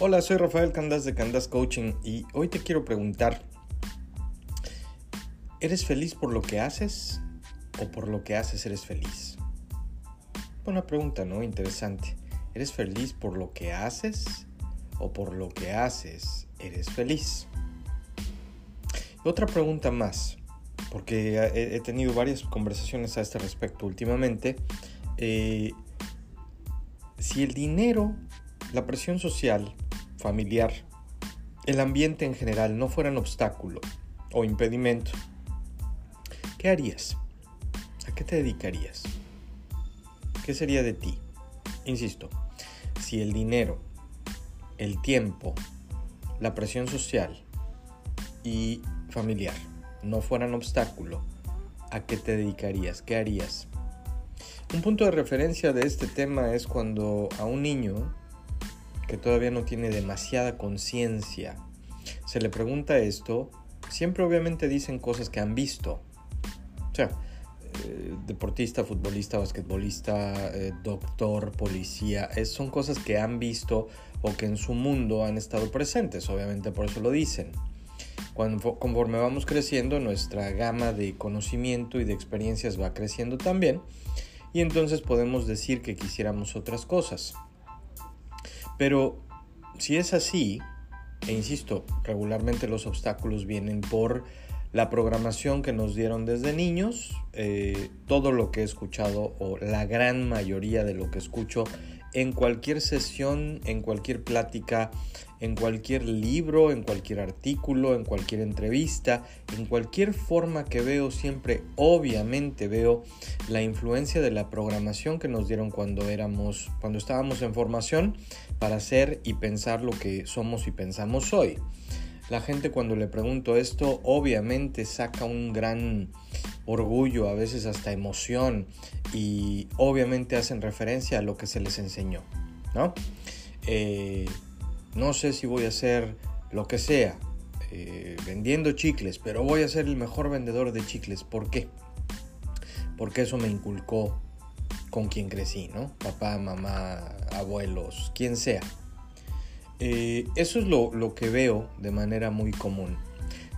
Hola, soy Rafael Candas de Candas Coaching y hoy te quiero preguntar, ¿eres feliz por lo que haces o por lo que haces eres feliz? Buena pregunta, ¿no? Interesante. ¿Eres feliz por lo que haces o por lo que haces eres feliz? otra pregunta más, porque he, tenido varias conversaciones a este respecto últimamente. Eh, si el dinero, la presión social, familiar, el ambiente en general no fueran obstáculo o impedimento, ¿qué harías? ¿A qué te dedicarías? ¿Qué sería de ti? Insisto, si el dinero, el tiempo, la presión social y familiar no fueran obstáculo, ¿a qué te dedicarías? ¿Qué harías? Un punto de referencia de este tema es cuando a un niño que todavía no tiene demasiada conciencia, se le pregunta esto, siempre obviamente dicen cosas que han visto. O sea, eh, deportista, futbolista, basquetbolista, eh, doctor, policía, son cosas que han visto o que en su mundo han estado presentes, obviamente por eso lo dicen. Conforme vamos creciendo, nuestra gama de conocimiento y de experiencias va creciendo también, y entonces podemos decir que quisiéramos otras cosas. Pero si es así, e insisto, regularmente los obstáculos vienen por la programación que nos dieron desde niños, eh, todo lo que he escuchado o la gran mayoría de lo que escucho en cualquier sesión, en cualquier plática, en cualquier libro, en cualquier artículo, en cualquier entrevista, en cualquier forma que veo, siempre obviamente veo la influencia de la programación que nos dieron cuando éramos, cuando estábamos en formación para ser y pensar lo que somos y pensamos hoy. La gente cuando le pregunto esto obviamente saca un gran orgullo, a veces hasta emoción y obviamente hacen referencia a lo que se les enseñó, ¿no? Eh, no sé si voy a hacer lo que sea, eh, vendiendo chicles, pero voy a ser el mejor vendedor de chicles. ¿Por qué? Porque eso me inculcó con quien crecí, ¿no? Papá, mamá, abuelos, quien sea. Eh, eso es lo, que veo de manera muy común.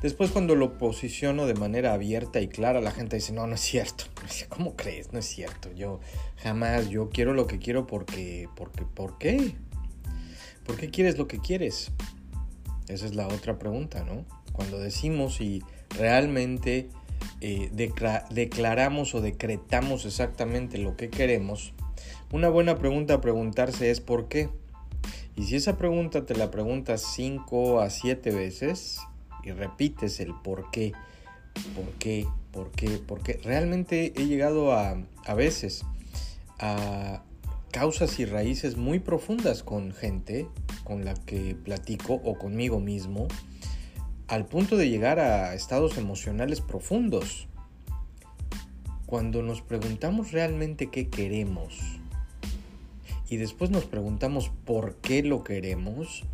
Después cuando lo posiciono de manera abierta y clara, la gente dice, no, no es cierto. ¿Cómo crees? No es cierto. Yo jamás, yo quiero lo que quiero porque, porque, ¿por qué? ¿Por qué quieres lo que quieres? Esa es la otra pregunta, ¿no? Cuando decimos y realmente eh, declaramos o decretamos exactamente lo que queremos, una buena pregunta a preguntarse es ¿por qué? Y si esa pregunta te la preguntas 5 a 7 veces y repites el por qué, por qué, por qué, porque realmente he llegado a, a veces a causas y raíces muy profundas con gente con la que platico o conmigo mismo, al punto de llegar a estados emocionales profundos. Cuando nos preguntamos realmente qué queremos, y después nos preguntamos por qué lo queremos,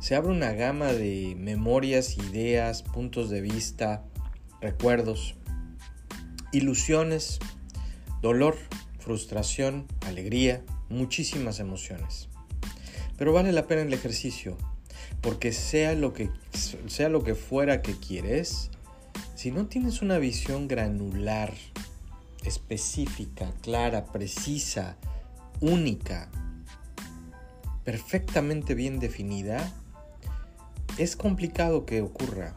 se abre una gama de memorias, ideas, puntos de vista, recuerdos, ilusiones, dolor, frustración, alegría, muchísimas emociones. Pero vale la pena el ejercicio, porque sea lo que, sea lo que fuera que quieres, si no tienes una visión granular, específica, clara, precisa, única, perfectamente bien definida, es complicado que ocurra.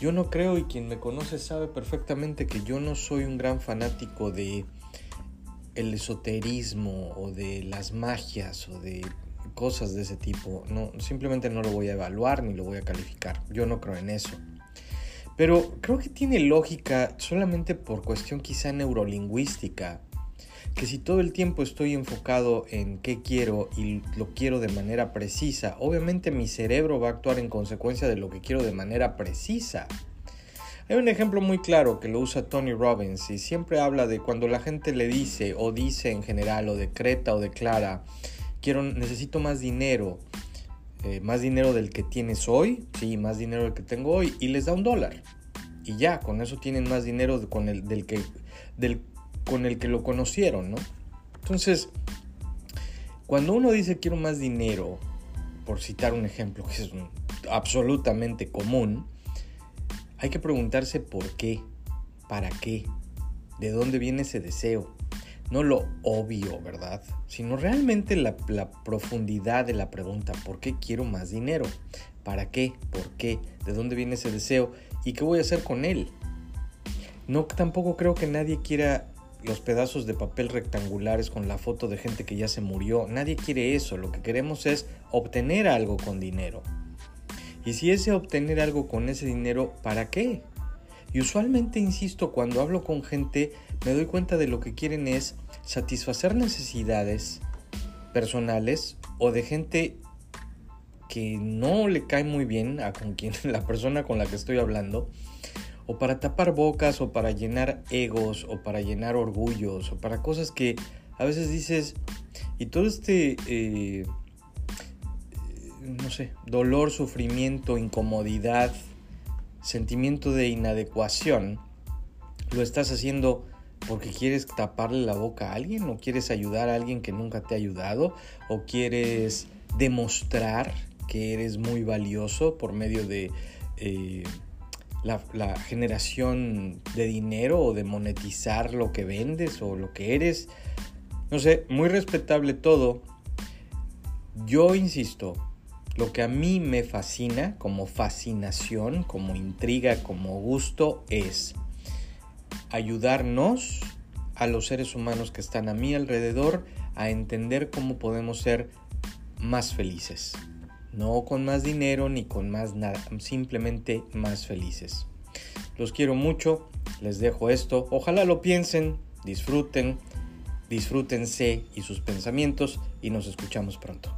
Yo no creo y quien me conoce sabe perfectamente que yo no soy un gran fanático de el esoterismo o de las magias o de cosas de ese tipo. No, simplemente no lo voy a evaluar ni lo voy a calificar. Yo no creo en eso. Pero creo que tiene lógica solamente por cuestión quizá neurolingüística que si todo el tiempo estoy enfocado en qué quiero y lo quiero de manera precisa, obviamente mi cerebro va a actuar en consecuencia de lo que quiero de manera precisa. Hay un ejemplo muy claro que lo usa Tony Robbins y siempre habla de cuando la gente le dice o dice en general o decreta o declara, quiero, necesito más dinero, eh, más dinero del que tienes hoy, sí, más dinero del que tengo hoy, y les da un dólar. Y ya, con eso tienen más dinero con el, del que, del con el que lo conocieron, ¿no? Entonces, cuando uno dice quiero más dinero, por citar un ejemplo que es absolutamente común, hay que preguntarse por qué, para qué, de dónde viene ese deseo. No lo obvio, ¿verdad? Sino realmente la, la profundidad de la pregunta, ¿por qué quiero más dinero? ¿Para qué? ¿Por qué? ¿De dónde viene ese deseo? ¿Y qué voy a hacer con él? No, tampoco creo que nadie quiera los pedazos de papel rectangulares con la foto de gente que ya se murió. Nadie quiere eso. Lo que queremos es obtener algo con dinero. Y si ese obtener algo con ese dinero, ¿para qué? Y usualmente, insisto, cuando hablo con gente, me doy cuenta de lo que quieren es satisfacer necesidades personales o de gente que no le cae muy bien a con quien la persona con la que estoy hablando o para tapar bocas o para llenar egos o para llenar orgullos o para cosas que a veces dices y todo este eh, no sé dolor sufrimiento incomodidad sentimiento de inadecuación lo estás haciendo porque quieres taparle la boca a alguien o quieres ayudar a alguien que nunca te ha ayudado o quieres demostrar que eres muy valioso por medio de eh, la, generación de dinero o de monetizar lo que vendes o lo que eres. No sé, muy respetable todo. Yo insisto, lo que a mí me fascina como fascinación, como intriga, como gusto es ayudarnos a los seres humanos que están a mi alrededor a entender cómo podemos ser más felices. No con más dinero ni con más nada, simplemente más felices. Los quiero mucho, les dejo esto. Ojalá lo piensen, disfruten, disfrútense y sus pensamientos y nos escuchamos pronto.